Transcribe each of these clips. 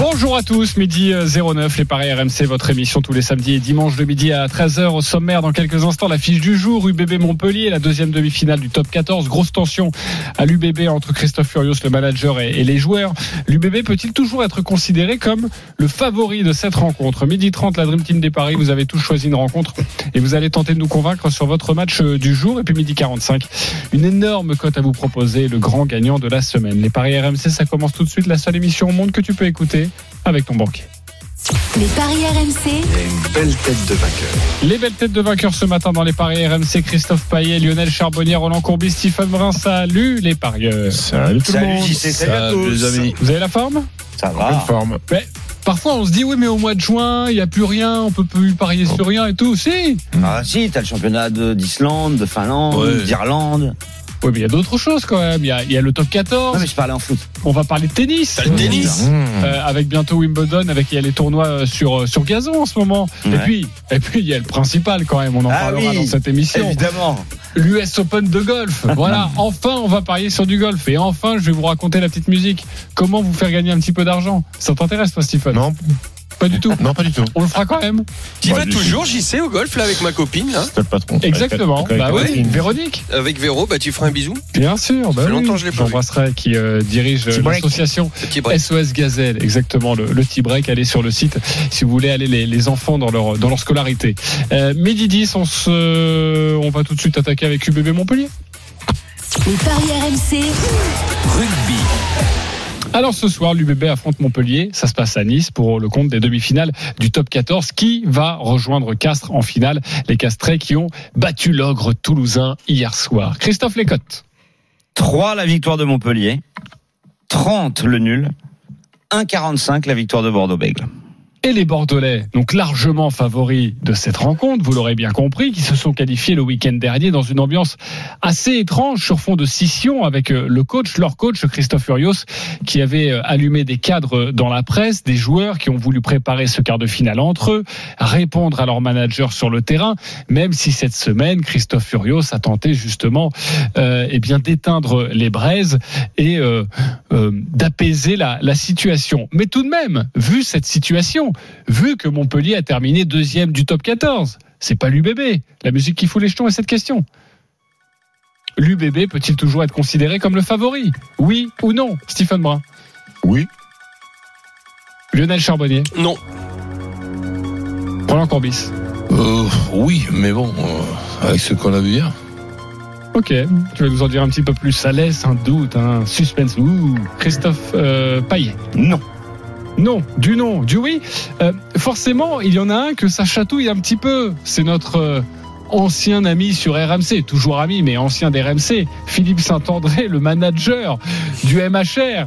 Bonjour à tous, midi 09, les Paris RMC, votre émission tous les samedis et dimanches de midi à 13h au sommaire. Dans quelques instants, la fiche du jour, UBB Montpellier, la deuxième demi-finale du top 14. Grosse tension à l'UBB entre Christophe Furios, le manager, et, les joueurs. L'UBB peut-il toujours être considéré comme le favori de cette rencontre? Midi 30, la Dream Team des Paris, vous avez tous choisi une rencontre et vous allez tenter de nous convaincre sur votre match du jour. Et puis midi 45, une énorme cote à vous proposer, le grand gagnant de la semaine. Les Paris RMC, ça commence tout de suite, la seule émission au monde que tu peux écouter avec ton banquier. Les paris RMC, une belle tête de vainqueur. Les belles têtes de vainqueurs ce matin dans les paris RMC, Christophe Payet, Lionel Charbonnier, Roland Courbis, Stephen Brun. Salut les parieurs. Salut tout le monde. JC, salut à tous. les amis. Vous avez la forme? Ça Bonne va. forme. Mais Parfois on se dit oui mais au mois de juin il n'y a plus rien, on peut plus parier sur rien et tout. Si Ah si, t'as le championnat de- d'Islande, de Finlande, Ouais. d'Irlande. Oui mais il y a d'autres choses quand même. Il y a, il y a le top 14, Non mais je parlais en foot. on va parler de tennis. T'as le tennis Mmh. Euh, avec bientôt Wimbledon, avec il y a les tournois euh, sur euh, sur gazon en ce moment. Et puis et puis il y a le principal quand même, on en Ah parlera oui, dans cette émission. Évidemment. L'US Open de golf. Voilà, enfin on va parier sur du golf et enfin je vais vous raconter la petite musique. Comment vous faire gagner un petit peu d'argent? Ça t'intéresse toi Stephen Non, Pas du tout. non, pas du tout. On le fera quand même. Tu vas du- toujours, j'y sais, au golf, là, avec ma copine, là. C'est le patron. Exactement. Avec- Bah oui. Véronique. Avec Véro, bah, tu feras un bisou. Bien sûr. Bah fait oui. longtemps que je l'ai pas vu. J'embrasserai qui euh, dirige l'association. SOS Gazelle. Exactement. Le, le petit break. Allez sur le site si vous voulez aller les, les enfants dans leur dans leur scolarité. Euh, midi 10, on se, on va tout de suite attaquer avec UBB Montpellier. les paris RMC, Rugby. Alors ce soir, l'UBB affronte Montpellier. Ça se passe à Nice pour le compte des demi-finales du top 14. Qui va rejoindre Castres en finale? Les Castrés qui ont battu l'ogre toulousain hier soir. Christophe Lécotte. 3 la victoire de Montpellier. 30 le nul. 1,45 la victoire de Bordeaux-Bègle. Et les Bordelais, donc largement favoris de cette rencontre, vous l'aurez bien compris, qui se sont qualifiés le week-end dernier dans une ambiance assez étrange sur fond de scission avec euh, le coach, leur coach Christophe Furios, qui avait euh, allumé des cadres dans la presse, des joueurs qui ont voulu préparer ce quart de finale entre eux, répondre à leur manager sur le terrain, même si cette semaine Christophe Furios a tenté justement, euh, eh bien d'éteindre les braises et euh, euh, d'apaiser la, la situation. Mais tout de même, vu cette situation, vu que Montpellier a terminé deuxième du top 14, c'est pas l'UBB. La musique qui fout les jetons est cette question. L'UBB peut-il toujours être considéré comme le favori? Oui ou non Stephen Brun? Oui. Lionel Charbonnier? Non. Roland Corbis Euh, oui, mais bon, euh, avec ce qu'on a vu hier. Ok, tu vas nous en dire un petit peu plus. Ça laisse un doute, un suspense. Ouh, Christophe euh, Paillet? Non. Non, du non, du oui. Euh, forcément, il y en a un que ça chatouille un petit peu. C'est notre euh, ancien ami sur RMC, toujours ami, mais ancien d'RMC, Philippe Saint-André, le manager du MHR.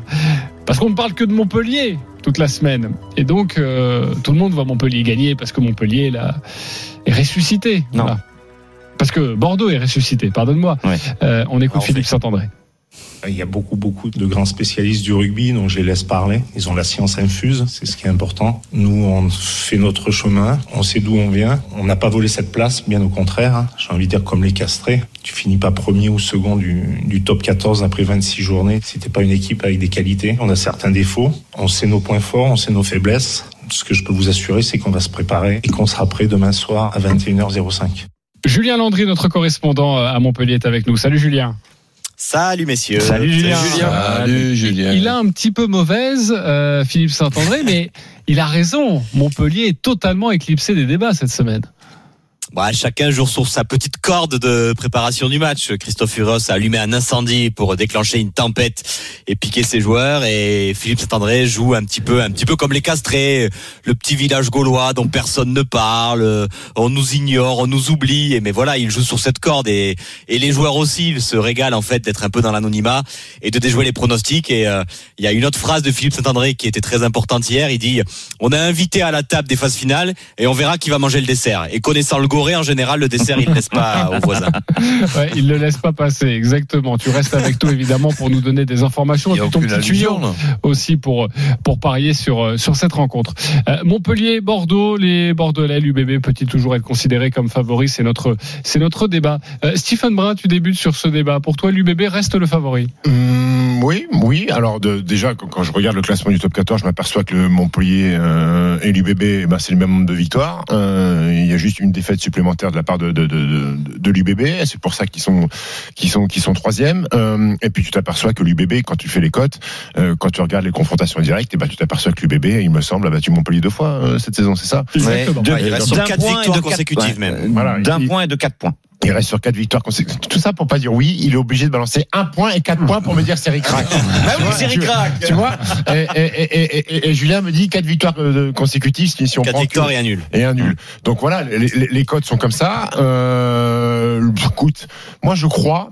Parce qu'on ne parle que de Montpellier toute la semaine. Et donc, euh, tout le monde voit Montpellier gagner parce que Montpellier là, est ressuscité. Non. Voilà. Parce que Bordeaux est ressuscité, pardonne-moi. Ouais. On écoute Alors, Philippe Saint-André. Il y a beaucoup, beaucoup de grands spécialistes du rugby, donc je les laisse parler. Ils ont la science infuse, c'est ce qui est important. Nous, on fait notre chemin, on sait d'où on vient. On n'a pas volé cette place, bien au contraire. hein. J'ai envie de dire comme les castrés. Tu finis pas premier ou second du, top 14 après 26 journées. C'était pas une équipe avec des qualités. On a certains défauts. On sait nos points forts, on sait nos faiblesses. Ce que je peux vous assurer, c'est qu'on va se préparer et qu'on sera prêt demain soir à 21h05. Julien Landry, notre correspondant euh, à Montpellier, est avec nous. Salut Julien. Salut messieurs. Salut Julien. Salut Julien. Il a un petit peu mauvaise, euh, Philippe Saint-André, mais il a raison. Montpellier est totalement éclipsé des débats cette semaine. Bah, chacun joue sur sa petite corde de préparation du match. Christophe Furos a allumé un incendie pour déclencher une tempête et piquer ses joueurs. Et Philippe Saint-André joue un petit peu, un petit peu comme les castrés, le petit village gaulois dont personne ne parle. On nous ignore, on nous oublie. Mais voilà, il joue sur cette corde et, les joueurs aussi se régalent en fait d'être un peu dans l'anonymat et de déjouer les pronostics. Et euh, il y a une autre phrase de Philippe Saint-André qui était très importante hier. Il dit on a invité à la table des phases finales et on verra qui va manger le dessert. Et connaissant le Goral En général, le dessert, il ne laisse pas aux voisins. Ouais, il ne laisse pas passer, exactement. Tu restes avec nous, évidemment, pour nous donner des informations. Il y a Et ton aucune petit tuyau aussi pour, pour parier sur, euh, sur cette rencontre. Euh, Montpellier, Bordeaux, les Bordelais, l'UBB peut-il toujours être considéré comme favori? C'est notre, c'est notre débat. Euh, Stephen Brun, tu débutes sur ce débat. Pour toi, l'UBB reste le favori? Hum, oui, oui. Alors de- déjà, quand, quand je regarde le classement du top 14, je m'aperçois que le Montpellier euh, et l'UBB, eh ben, c'est le même nombre de victoires. Euh, il y a juste une défaite supplémentaire de la part de, de, de, de, de l'UBB. et C'est pour ça qu'ils sont, qu'ils sont, qu'ils sont troisième. Euh, et puis tu t'aperçois que l'UBB, quand tu fais les cotes, euh, quand tu regardes les confrontations directes, et ben, tu t'aperçois que l'UBB, il me semble, a battu Montpellier deux fois euh, cette saison, c'est ça? Exactement. de- Ouais, il reste sur d'un quatre point et victoires de quatre- consécutives, ouais, même. Voilà, D'un il- point et de quatre points. Il reste sur quatre victoires consécutives. Tout ça pour pas dire oui, il est obligé de balancer un point et quatre points pour me dire c'est ricrac. Bah oui, c'est Tu- ric-rac. Tu vois et, et, et, et- et Julien me dit quatre victoires euh, consécutives si, on 4 prend que- victoires et un nul. et un nul. Donc voilà, les, les- les codes sont comme ça. Euh, écoute, moi je crois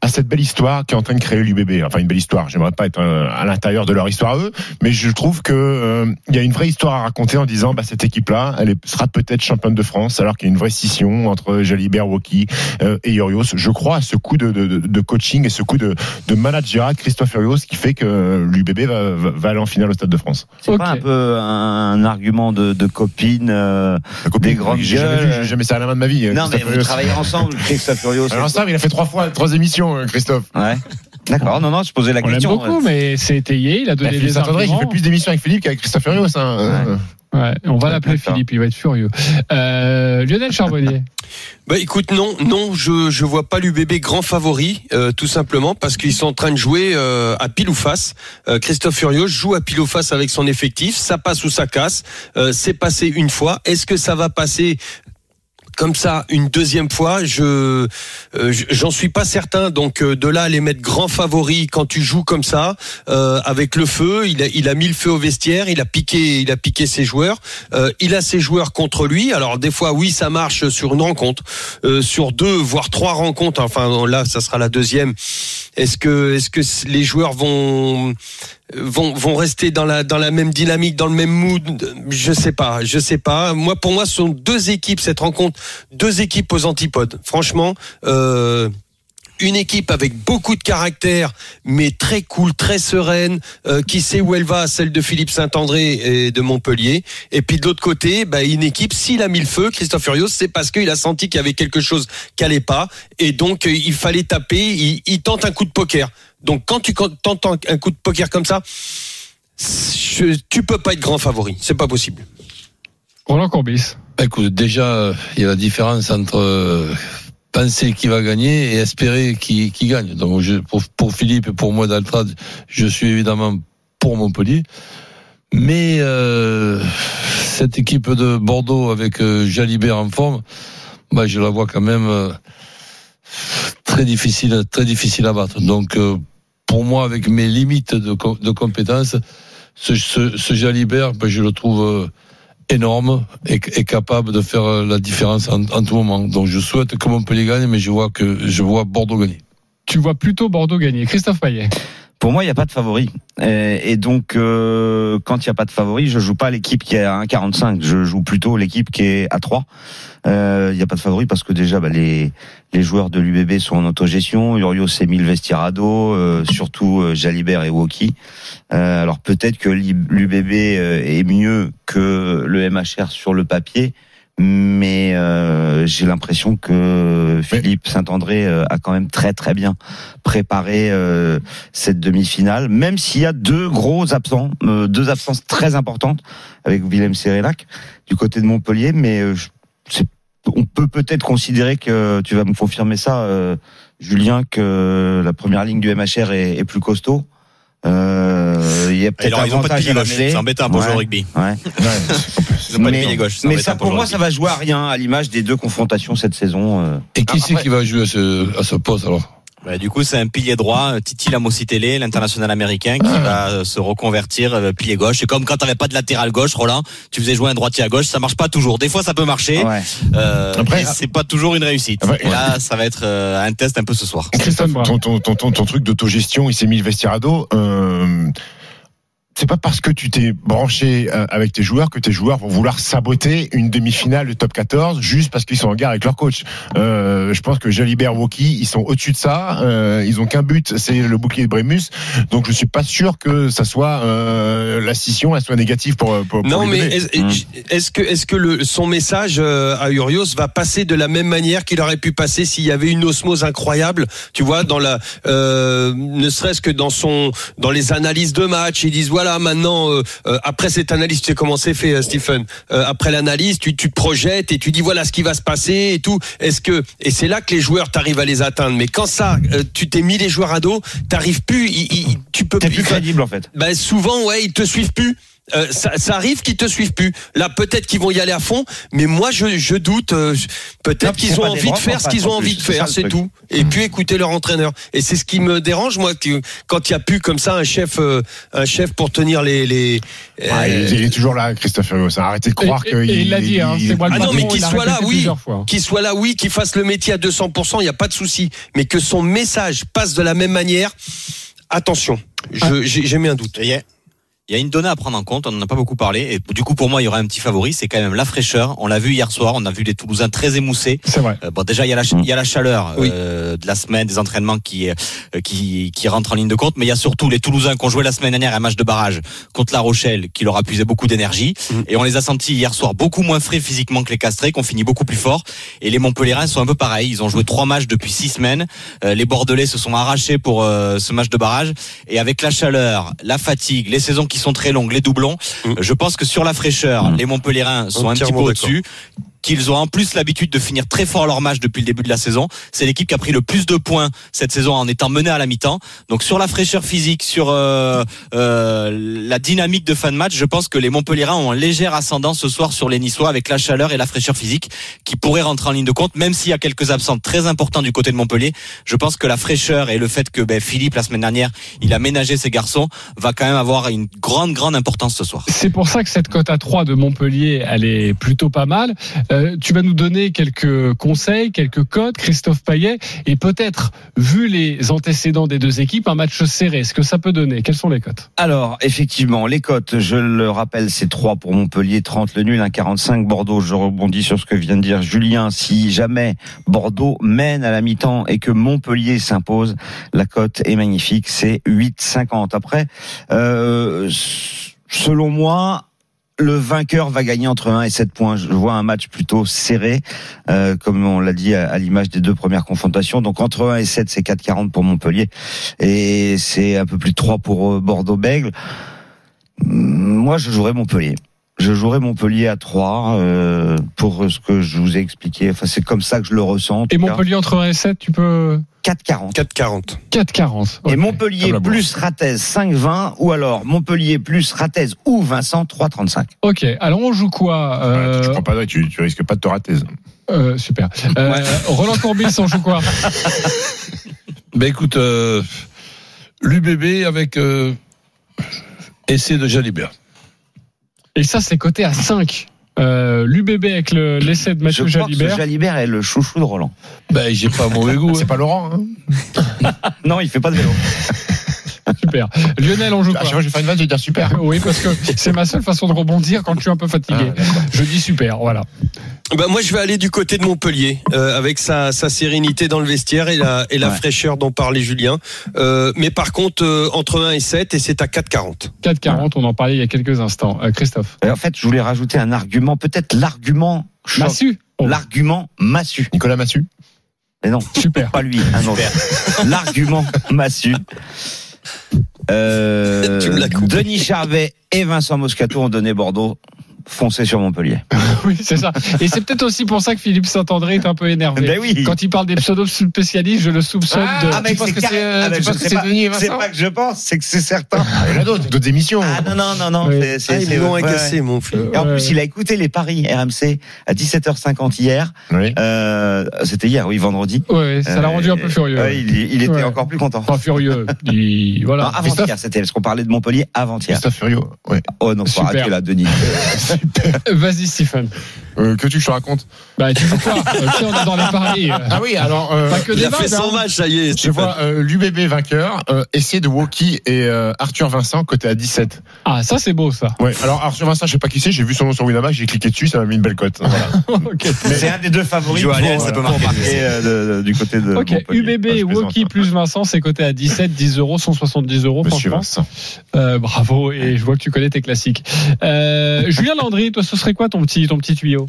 à cette belle histoire qui est en train de créer l'UBB. Enfin, une belle histoire. J'aimerais pas être euh, à l'intérieur de leur histoire à eux, mais je trouve que euh, il y a une vraie histoire à raconter en disant, bah cette équipe-là, elle sera peut-être championne de France, alors qu'il y a une vraie scission entre Jalibert, Woki euh, et Urios. Je crois à ce coup de, de, de- de coaching et ce coup de, de manager Christophe Urios qui fait que l'UBB va, va, va aller en finale au Stade de France. C'est pas un peu un argument de, de copine euh, copine, Des grandes j'ai jamais gueules. vu, j'ai jamais ça à la main de ma vie. Non, mais vous Urios. travaillez ensemble, Christophe Furios. Alors ça, il a fait trois fois, trois émissions, euh, Christophe. Ouais. D'accord, non, non, je posais la On question. beaucoup, mais c'est étayé. Il a Bah, donné Philippe des arguments. fait plus d'émissions avec Philippe qu'avec Christophe Furios. Hein. Ouais. Ouais, on va l'appeler. Philippe, il va être furieux. Euh, Lionel Charbonnier. Bah écoute, non, non, je je vois pas l'UBB grand favori, euh, tout simplement parce qu'ils sont en train de jouer euh, à pile ou face. Euh, Christophe Furios joue à pile ou face avec son effectif, ça passe ou ça casse. Euh, c'est passé une fois. Est-ce que ça va passer comme ça une deuxième fois Je euh, j'en suis pas certain. Donc euh, de là les mettre grand favori quand tu joues comme ça euh, avec le feu, il a mis le feu au vestiaire, il a piqué il a piqué ses joueurs. Euh, il a ses joueurs contre lui. Alors des fois, oui, ça marche sur une rencontre, sur deux, voire trois rencontres. Enfin là, ça sera la deuxième. Est-ce que, est-ce que les joueurs vont vont rester dans la dans la même dynamique, dans le même mood Je sais pas, je sais pas. Moi, pour moi, ce sont deux équipes cette rencontre, deux équipes aux antipodes. Franchement. Euh, une équipe avec beaucoup de caractère, mais très cool, très sereine, euh, qui sait où elle va, celle de Philippe Saint-André et de Montpellier. Et puis de l'autre côté, bah, une équipe, s'il a mis le feu, Christophe Furios, c'est parce qu'il a senti qu'il y avait quelque chose qui allait pas, et donc euh, il fallait taper. Il tente un coup de poker. Donc quand tu tentes un coup de poker comme ça, je- tu peux pas être grand favori, c'est pas possible. Roland Courbis. Écoute, déjà, il y a la différence entre euh, penser qui va gagner et espérer qui, qui gagne. Donc, je, pour, pour Philippe et pour moi d'Altrad, je suis évidemment pour Montpellier. Mais euh, cette équipe de Bordeaux avec euh, Jalibert en forme, bah, je la vois quand même euh, très difficile, très difficile à battre. Donc, euh, pour moi, avec mes limites de, co- de compétences, ce, ce, Jalibert, bah, je le trouve euh, énorme et, capable de faire euh, la différence en, en tout moment. Donc, je souhaite que Montpellier gagne, mais je vois que je vois Bordeaux gagner. Tu vois plutôt Bordeaux gagner. Christophe Payet. Pour moi, il n'y a pas de favori. Et, donc, euh, quand il n'y a pas de favori, je joue pas l'équipe qui est à 1,45. Je joue plutôt l'équipe qui est à 3. Euh, Il n'y a pas de favori parce que déjà, bah, les, les joueurs de l'UBB sont en autogestion. Urios s'est mis surtout euh, Jalibert et Woki. Alors peut-être que l'UBB est mieux que le MHR sur le papier, mais euh, j'ai l'impression que Philippe Saint-André euh, a quand même très très bien préparé euh, cette demi-finale, même s'il y a deux gros absents, euh, deux absences très importantes avec Willem Serelac du côté de Montpellier, mais euh, on peut peut-être considérer que tu vas me confirmer ça, euh, Julien, que la première ligne du MHR est, est plus costaud. Euh, il y a peut-être ils ont pas de avantage pilier gauche. C'est embêtant pour jouer au rugby. Ouais. Ils ont pas de Mais- pilier gauche. Mais ça, pour moi, ça va jouer à rien, à l'image des deux confrontations cette saison. euh. Et qui c'est qui va jouer à ce, à ce poste alors? Bah, du coup, c'est un pilier droit, euh, Titi Lamositele, l'international américain, qui va euh, se reconvertir euh, pilier gauche. C'est comme quand t'avais pas de latéral gauche, Roland, tu faisais jouer un droitier à gauche, ça marche pas toujours. Des fois, ça peut marcher, Ouais. euh, Après- mais c'est pas toujours une réussite. Après- Et là, ça va être euh, un test un peu ce soir. Christophe ton, ton, ton, ton truc d'autogestion, il s'est mis le vestiaire à dos. Euh, c'est pas parce que tu t'es branché euh, avec tes joueurs que tes joueurs vont vouloir saboter une demi-finale de top 14 juste parce qu'ils sont en guerre avec leur coach. Euh, je pense que Jalibert, Woki, ils sont au-dessus de ça. Euh, ils ont qu'un but, c'est le bouclier de Brémus. Donc je suis pas sûr que ça soit euh, la scission, elle soit négative pour. pour, pour Non, mais bébés. est-ce que, est-ce que le, son message euh, à Urios va passer de la même manière qu'il aurait pu passer s'il y avait une osmose incroyable, tu vois, dans la, euh, ne serait-ce que dans son, dans les analyses de match, ils disent voilà maintenant euh, euh, après cette analyse, tu sais comment c'est fait, euh, Stephen. Après l'analyse, tu, tu te projettes et tu dis voilà ce qui va se passer et tout. Est-ce que et c'est là que les joueurs t'arrivent à les atteindre. Mais quand ça, tu t'es mis les joueurs à dos, t'arrives plus, tu peux plus ils- crédible en fait. ben souvent, ouais, ils te suivent plus. Euh, ça, ça arrive qu'ils te suivent plus. Là, peut-être qu'ils vont y aller à fond, mais moi, je, je doute. euh, peut-être qu'ils ont envie de faire ce qu'ils ont en envie de faire, c'est tout. Et puis écouter leur entraîneur. Et c'est ce qui me dérange, moi, que, quand il y a plus comme ça un chef, euh, un chef pour tenir les. les Ah, il, il est toujours là, Christophe Furios. Arrêtez de croire qu'il il l'a dit, hein, c'est moi le Ah non, mais qu'il soit là, oui. Qu'il soit là, oui, qu'il fasse le métier à 200%, il n'y a pas de souci. Mais que son message passe de la même manière, attention. Je- J'ai j'ai mis un doute. Il y a une donnée à prendre en compte, on n'en a pas beaucoup parlé, et du coup pour moi il y aura un petit favori, c'est quand même la fraîcheur. On l'a vu hier soir, on a vu les Toulousains très émoussés. C'est vrai. Euh, bon déjà il y a la, ch- il y a la chaleur euh, de la semaine, des entraînements qui, euh, qui qui rentrent en ligne de compte, mais il y a surtout les Toulousains qui ont joué la semaine dernière un match de barrage contre La Rochelle, qui leur a puisé beaucoup d'énergie, et on les a sentis hier soir beaucoup moins frais physiquement que les Castrés, qu'on finit beaucoup plus fort. Et les Montpellierins sont un peu pareils, ils ont joué trois matchs depuis six semaines. Euh, les Bordelais se sont arrachés pour euh, ce match de barrage, et avec la chaleur, la fatigue, les saisons qui sont très longues, les doublons, euh, je pense que sur la fraîcheur, les Montpellierins sont un petit peu au-dessus qu'ils ont en plus l'habitude de finir très fort leur match depuis le début de la saison. C'est l'équipe qui a pris le plus de points cette saison en étant menée à la mi-temps. Donc sur la fraîcheur physique, sur euh, euh, la dynamique de fin de match, je pense que les Montpellierins ont un léger ascendant ce soir sur les Niçois avec la chaleur et la fraîcheur physique qui pourraient rentrer en ligne de compte, même s'il y a quelques absents très importants du côté de Montpellier. Je pense que la fraîcheur et le fait que ben, Philippe la semaine dernière il a ménagé ses garçons va quand même avoir une grande grande importance ce soir. C'est pour ça que cette cote à 3 de Montpellier, elle est plutôt pas mal. Euh, tu vas nous donner quelques conseils, quelques codes, Christophe Payet, et peut-être, vu les antécédents des deux équipes, un match serré. Ce que ça peut donner? Quelles sont les cotes? Alors, effectivement, les cotes, je le rappelle, c'est 3 pour Montpellier, 30 le nul, 1,45 Bordeaux. Je rebondis sur ce que vient de dire Julien. Si jamais Bordeaux mène à la mi-temps et que Montpellier s'impose, la cote est magnifique, c'est 8,50. Après, euh, selon moi, le vainqueur va gagner entre 1 et 7 points. Je vois un match plutôt serré, euh, comme on l'a dit à, l'image des deux premières confrontations. Donc entre 1 et 7, c'est 4,40 pour Montpellier. Et c'est un peu plus de 3 pour euh, Bordeaux-Bègle. Moi, je jouerais Montpellier. Je jouerais Montpellier à 3 euh, pour ce que je vous ai expliqué. Enfin, c'est comme ça que je le ressens. en Et. Montpellier entre 1 et 7, tu peux 4,40. 4,40. 4,40. Et Ok. Montpellier la bourse. plus Ratez 5,20 ou alors Montpellier plus Ratez ou Vincent 3,35. Ok, alors on joue quoi euh, Tu prends pas tu, tu risques pas de te rater. euh, Super. Euh, Roland Courbis, on joue quoi Ben écoute, euh, l'UBB avec euh, essai de Jalibert. Et ça, c'est coté à 5. Euh, L'UBB avec le- l'essai de Je Mathieu crois que Jalibert. Jalibert est le chouchou de Roland. Ben j'ai pas mauvais goût. C'est hein. pas Laurent. Hein Non, il fait pas de vélo. Super. Lionel, on joue quoi que je fais une vanne, je vais dire super. Oui, parce que c'est ma seule façon de rebondir quand je suis un peu fatigué. Ah, je dis super, voilà. Ben moi, je vais aller du côté de Montpellier, euh, avec sa, sa sérénité dans le vestiaire et la, et la Ouais. fraîcheur dont parlait Julien. Euh, mais par contre, euh, entre 1 et 7, et c'est à 4,40. 4,40, on en parlait il y a quelques instants. Euh, Christophe. Et en fait, je voulais rajouter un argument, peut-être l'argument. Massu L'argument massu. Nicolas Massu. Mais non, Super. pas lui, un autre. L'argument massu. Euh. Denis Charvet et Vincent Moscato ont donné Bordeaux. Foncez sur Montpellier. Oui, c'est ça. Et c'est peut-être aussi pour ça que Philippe Saint-André est un peu énervé. Ben oui. Quand il parle des pseudo-spécialistes, je le soupçonne de. Ah, mais tu penses c'est que c'est, euh, Ah, c'est pas- Denis et C'est Vincent pas que je pense, c'est que c'est certain. Il y en a d'autres, d'autres émissions. Ah non, non, non, non. Oui. c'est- Ah, ils ouais, agacé, mon fils. Et en Ouais. plus, il a écouté les paris RMC à 17h50 hier. Oui. Euh, C'était hier, oui, vendredi. Ouais, ça l'a Euh, rendu un peu furieux. ouais, il, il était Ouais. encore plus content. Pas furieux. Il- Voilà. avant-hier, c'était parce qu'on parlait de Montpellier avant-hier. Christophe Furio. Ouais. Oh non, faut Super. arrêter là, Denis. Vas-y, Stephen. Euh, que tu que je te raconte Bah, tu sais quoi euh, Tu sais, on est dans les paris. euh, Ah oui, alors. euh, Pas que Il des a fait vagues, son hein. match, ça y est. Je vois euh, l'UBB vainqueur, euh, essai de Woki et euh, Arthur Vincent côté à 17. Ah, ça, c'est beau, ça. Ouais. Alors Arthur Vincent, je sais pas qui c'est, j'ai vu son nom sur Winamax, j'ai cliqué dessus, ça m'a mis une belle cote. Voilà. C'est un des deux favoris Joe pour, Allen, ça peut pour marquer. marquer euh, de- de- du côté de Ok. UBB, Woki hein. plus Vincent, c'est coté à 17, 10 euros, 170 euros, Monsieur franchement. Vincent. Euh, bravo, et je vois que tu connais tes classiques. Euh, Julien Landry, toi, ce serait quoi ton petit, ton petit tuyau?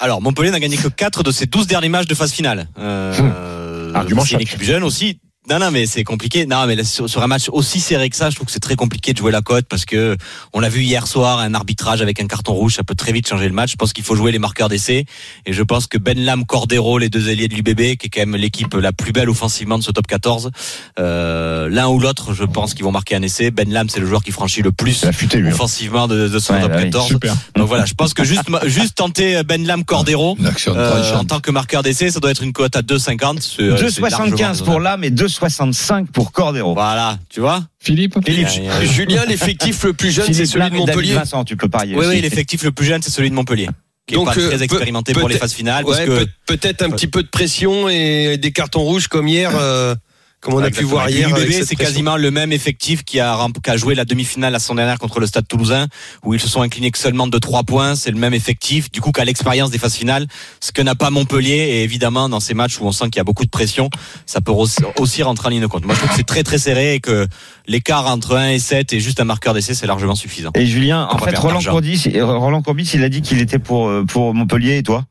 Alors, Montpellier n'a gagné que 4 de ses 12 derniers matchs de phase finale. Euh, Argument c'est une équipe jeune aussi. Non, non, mais c'est compliqué. Non, mais là, sur, sur un match aussi serré que ça, je trouve que c'est très compliqué de jouer la cote parce que on l'a vu hier soir, un arbitrage avec un carton rouge, ça peut très vite changer le match. Je pense qu'il faut jouer les marqueurs d'essai et je pense que Ben Lam, Cordero, les deux ailiers de l'UBB, qui est quand même l'équipe la plus belle offensivement de ce top 14, euh, l'un ou l'autre, je pense qu'ils vont marquer un essai. Ben Lam, c'est le joueur qui franchit le plus hein. offensivement de, de son Ouais, top oui. 14. Super. Donc voilà, je pense que juste, juste tenter Ben Lam, Cordero. Euh, en tant que marqueur d'essai, ça doit être une cote à 2,50. C'est, euh, c'est 2,75 largement pour l'âme et 2,65 pour Cordero. Voilà, tu vois Philippe Philippe, Il y a- il y a- Julien, l'effectif le plus jeune, c'est celui de Montpellier. Vincent, tu peux parier. Oui, aussi. oui, l'effectif le plus jeune, c'est celui de Montpellier. Qui Donc, est pas euh, très expérimenté pour les peut-être- phases finales. Ouais, peut-être un petit peu de pression et des cartons rouges comme hier, euh, comme on a pu voir hier. c'est quasiment le même effectif qui a, rem- qui a joué la demi-finale la saison dernière contre le Stade Toulousain, où ils se sont inclinés que seulement de 3 points. C'est le même effectif, du coup, qu'à l'expérience des phases finales, ce que n'a pas Montpellier. Et évidemment, dans ces matchs où on sent qu'il y a beaucoup de pression, ça peut aussi, rentrer en ligne de compte. Moi, je trouve que c'est très très serré et que l'écart entre 1 et 7 et juste un marqueur d'essai, c'est largement suffisant. Et Julien, en fait, Roland. Courbis, euh, Roland Courbis, il a dit qu'il était pour, euh, pour Montpellier et toi?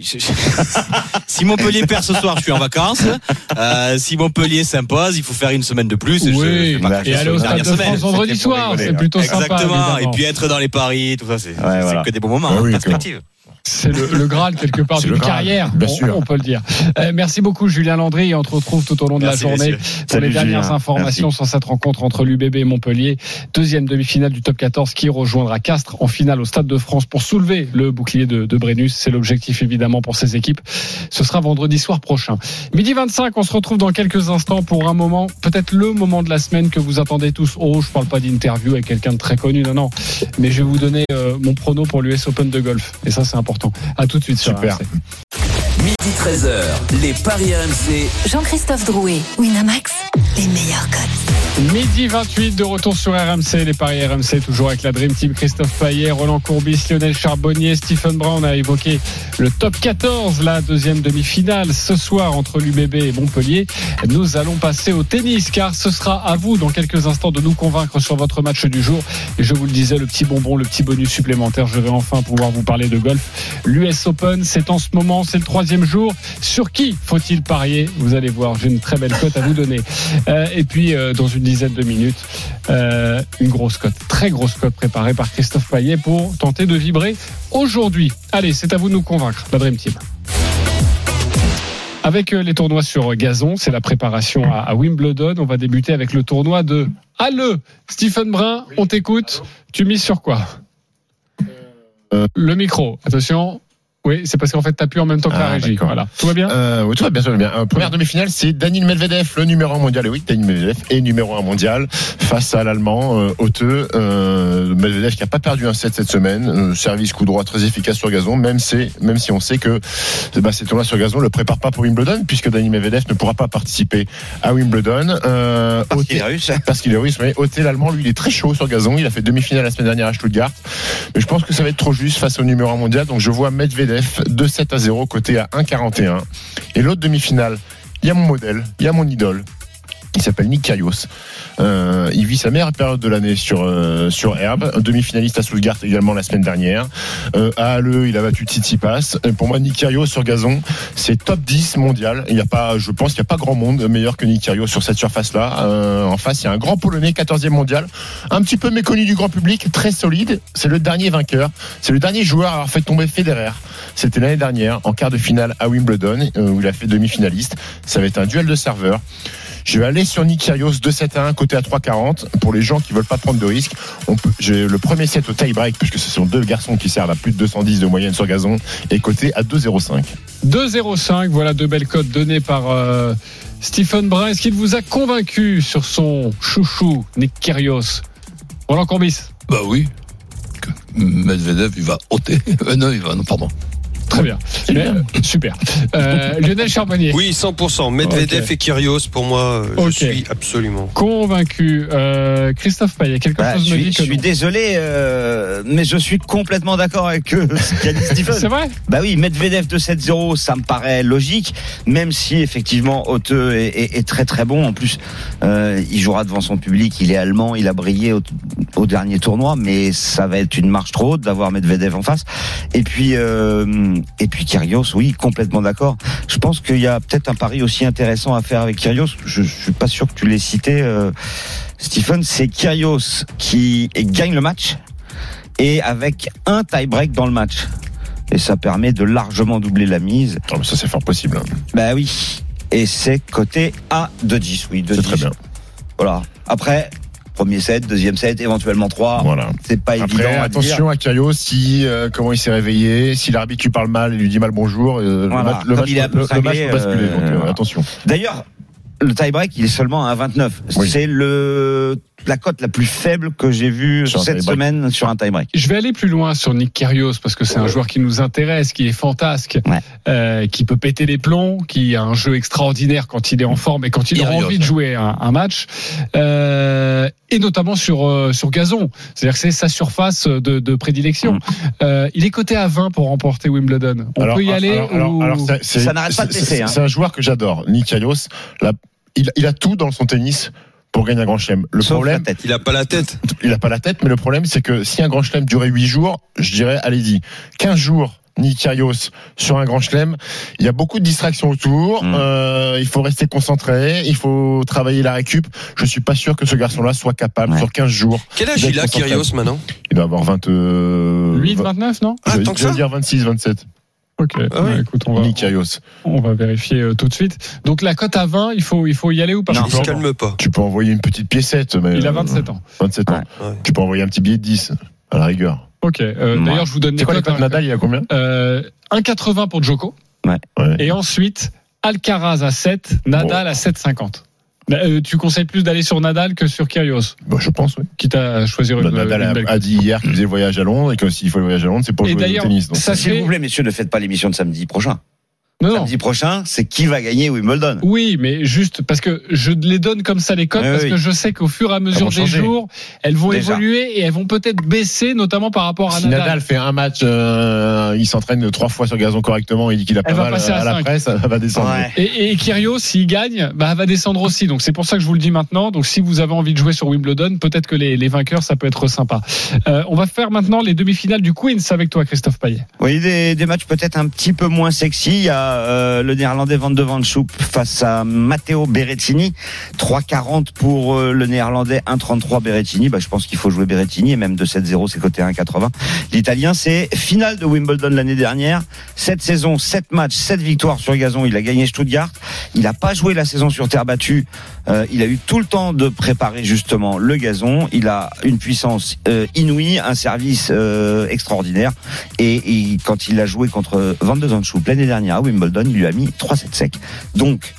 Je- je- si Montpellier perd ce soir, je suis en vacances. Euh, si Montpellier s'impose, il faut faire une semaine de plus. Et je- je Oui, pas et aller au Stade dernière de semaine. France vendredi soir, c'est hein. plutôt sympa. Exactement. Et puis être dans les paris, tout ça, c'est voilà. que des bons moments, Ah hein, oui, perspective. C'est le, le Graal quelque part d'une carrière, bien on, sûr. on peut le dire. Euh, merci beaucoup Julien Landry et on te retrouve tout au long de Merci, la journée messieurs. pour les dernières Julien. informations sur cette rencontre entre l'UBB et Montpellier. Deuxième demi-finale du top 14 qui rejoindra Castres en finale au Stade de France pour soulever le bouclier de, de Brennus. C'est l'objectif évidemment pour ces équipes. Ce sera vendredi soir prochain. Midi 25, on se retrouve dans quelques instants pour un moment, peut-être le moment de la semaine que vous attendez tous. Oh, je parle pas d'interview avec quelqu'un de très connu, non, non. Mais je vais vous donner euh, mon prono pour l'US Open de golf. Et ça, c'est important. À tout de suite sur Super. RMC. Midi 13h, les Paris RMC. Jean-Christophe Drouet, Winamax, les meilleurs codes. Midi 28 de retour sur RMC, les paris RMC, toujours avec la Dream Team, Christophe Payet, Roland Courbis, Lionel Charbonnier, Stephen Brown. On a évoqué le top 14, la deuxième demi-finale ce soir entre l'UBB et Montpellier. Nous allons passer au tennis car ce sera à vous dans quelques instants de nous convaincre sur votre match du jour. Et je vous le disais, le petit bonbon, le petit bonus supplémentaire, je vais enfin pouvoir vous parler de golf. L'US Open, c'est en ce moment, c'est le troisième jour. Sur qui faut-il parier? Vous allez voir, j'ai une très belle cote à vous donner. Euh, et puis, euh, dans une dizaine de minutes, euh, une grosse cote, très grosse cote préparée par Christophe Payet pour tenter de vibrer aujourd'hui. Allez, c'est à vous de nous convaincre, la Dream Team. Avec les tournois sur gazon, c'est la préparation à, Wimbledon. On va débuter avec le tournoi de Halle. Stephen Brun, on t'écoute. Tu mises sur quoi? Le micro, attention. Oui, c'est parce qu'en fait, t'appuies en même temps que la Ah, régie. Voilà. Tout va bien Euh, oui, tout va bien, tout va bien. Euh, première demi-finale, c'est Daniel Medvedev, le numéro 1 mondial. Et oui, Daniel Medvedev est numéro 1 mondial face à l'Allemand euh, Hauteux. Euh, Medvedev qui n'a pas perdu un set cette semaine. Euh, service coup droit très efficace sur gazon, même, si, même si on sait que bah, ces tournois sur gazon ne le préparent pas pour Wimbledon, puisque Daniel Medvedev ne pourra pas participer à Wimbledon. Euh, Parce Hauteux- qu'il est russe. parce qu'il est russe, mais Othé l'allemand, lui, il est très chaud sur gazon. Il a fait demi-finale la semaine dernière à Stuttgart. Mais je pense que ça va être trop juste face au numéro 1 mondial. Donc je vois Medvedev 2-7 à 0, côté à 1,41. Et l'autre demi-finale, il y a mon modèle, il y a mon idole. Il s'appelle Nick Kyrgios. Euh, il vit sa meilleure période de l'année sur euh, sur herbe. Un demi-finaliste à Stuttgart également la semaine dernière. Euh, à Halle, il a battu Tsitsipas. Et pour moi, Nick Kyrgios sur gazon, c'est top 10 mondial. Il y a pas, je pense qu'il n'y a pas grand monde meilleur que Nick Kyrgios sur cette surface-là. Euh, en face, il y a un grand Polonais, 14e mondial, un petit peu méconnu du grand public, très solide. C'est le dernier vainqueur. C'est le dernier joueur à avoir fait tomber Federer. C'était l'année dernière en quart de finale à Wimbledon euh, où il a fait demi-finaliste. Ça va être un duel de serveurs. Je vais aller sur Nick Kyrgios 2-7 à 1 côté à 3,40 pour les gens qui veulent pas prendre de risques. J'ai le premier set au tie break puisque ce sont deux garçons qui servent à plus de 210 de moyenne sur gazon et côté à 2,05. 2-0-5, voilà deux belles cotes données par euh, Stephen Brun. Est-ce qu'il vous a convaincu sur son chouchou, Nick Kyrgios Roland Courbis Bah oui. Medvedev, il va ôter. Euh, non, il va, non, pardon. Très bien. Mais, euh, super. Euh, Lionel Charbonnier. Oui, 100%. Medvedev et Kyrgios, pour moi, euh, je suis absolument. Convaincu. Euh, Christophe Payet, quelque Bah, chose je me suis, dit je suis non. désolé, euh, mais je suis complètement d'accord avec ce qu'a dit Stephen. C'est vrai? Bah oui, Medvedev de 7-0, ça me paraît logique, même si effectivement Hauteux est, est- est très très bon. En plus, euh, il jouera devant son public, il est allemand, il a brillé au, au dernier tournoi, mais ça va être une marche trop haute d'avoir Medvedev en face. Et puis, euh, et puis Kyrgios, oui, complètement d'accord. Je pense qu'il y a peut-être un pari aussi intéressant à faire avec Kyrgios. Je, je suis pas sûr que tu l'aies cité, euh, Stephen. C'est Kyrgios qui gagne le match et avec un tie-break dans le match. Et ça permet de largement doubler la mise. Oh, mais ça, c'est fort possible. hein. Bah oui. Et c'est côté A de 10, oui, de C'est 10. très bien. Voilà. Après, premier set, deuxième set, éventuellement trois. Voilà. C'est pas évident. Après, à attention à Kyrgios, si euh, comment il s'est réveillé, si l'arbitre lui parle mal et lui dit mal bonjour, euh, Voilà. le match, le match, il match peut basculer. euh, donc, voilà. attention. D'ailleurs, le tie-break, il est seulement à 29. Oui. C'est le la cote la plus faible que j'ai vue Sur cette semaine sur un tie-break. Je vais aller plus loin sur Nick Kyrgios parce que c'est un joueur qui nous intéresse, qui est fantasque, Ouais. euh, qui peut péter les plombs, qui a un jeu extraordinaire quand il est en forme et quand il aura Kyrgios. envie de jouer un, un match, euh, et notamment sur euh, sur gazon. C'est-à-dire que c'est sa surface de, de prédilection. Mm. Euh, il est coté à 20 pour remporter Wimbledon. On Alors, peut y aller alors, ou- alors, Ça n'arrête pas de c'est- hein. C'est un joueur que j'adore, Nick Kyrgios. Il a tout dans son tennis pour gagner un grand chelem. Le Sauf problème, la tête. Il a pas la tête. il a pas la tête, mais le problème, c'est que si un grand chelem durait 8 jours, je dirais, allez-y, 15 jours. Nick Kyrgios sur un grand chelem, il y a beaucoup de distractions autour. Mm. euh, il faut rester concentré, il faut travailler la récup. Je suis pas sûr que ce garçon-là soit capable Ouais. sur 15 jours. Quel âge il a. Kyrgios, maintenant Il doit avoir 20, euh, 8, 20 29, non? Ah, je vais- tant je ça dire 26, 27. Ok. Ah écoute, on va, on va vérifier euh, tout de suite. Donc la cote à 20, il faut il faut y aller ou pas? Non. Il se calme pas. Tu peux envoyer une petite piécette, mais Il a euh, 27 ans. 27 ans. Ouais. Tu peux envoyer un petit billet de 10 à la rigueur. Ok. Euh. D'ailleurs, je vous donne les quoi cotes. hein. Nadal Il y a combien? Euh, 1,80 pour Djoko. Ouais. Et ensuite, Alcaraz à 7, Nadal à 7,50. Euh, tu conseilles plus d'aller sur Nadal que sur Kyrgios, Bah, je pense, oui. quitte à choisir une, Nadal une a, belle a cote. dit hier qu'il faisait le voyage à Londres et que s'il faut le voyage à Londres, c'est pour Et jouer au d'ailleurs, tennis. Donc, ça S'il vous plaît, messieurs, ne faites pas l'émission de samedi prochain. Non, non. Samedi prochain, c'est qui va gagner Wimbledon. Oui, mais juste parce que je les donne comme ça les cotes Oui, parce oui. que je sais qu'au fur et à mesure des jours, elles vont Déjà. évoluer et elles vont peut-être baisser, notamment par rapport à si Nadal. Nadal fait un match, euh, il s'entraîne trois fois sur gazon correctement, il dit qu'il a pas mal à à, la presse, elle va descendre. Ouais. Et, et Kyrgios, s'il gagne, bah, elle va descendre aussi. Donc c'est pour ça que je vous le dis maintenant. Donc si vous avez envie de jouer sur Wimbledon, peut-être que les, les vainqueurs, ça peut être sympa. Euh, on va faire maintenant les demi-finales du Queens avec toi, Christophe Payet. Oui, des, des matchs peut-être un petit peu moins sexy. Il y a euh, le néerlandais Van de Van Schoup face à Matteo Berrettini. 3,40 pour euh, le néerlandais, 1,33 Berrettini. Bah, je pense qu'il faut jouer Berrettini et même de 7-0, c'est côté 1,80. L'italien, c'est finale de Wimbledon l'année dernière. Cette saison, 7 matchs, 7 victoires sur gazon. Il a gagné Stuttgart. Il n'a pas joué la saison sur terre battue. Euh, il a eu tout le temps de préparer justement le gazon. Il a une puissance euh, inouïe, un service euh, extraordinaire. Et, quand il a joué contre Van de Zandschoup l'année dernière à Wimbledon, il lui a mis 3 7 secs. Donc,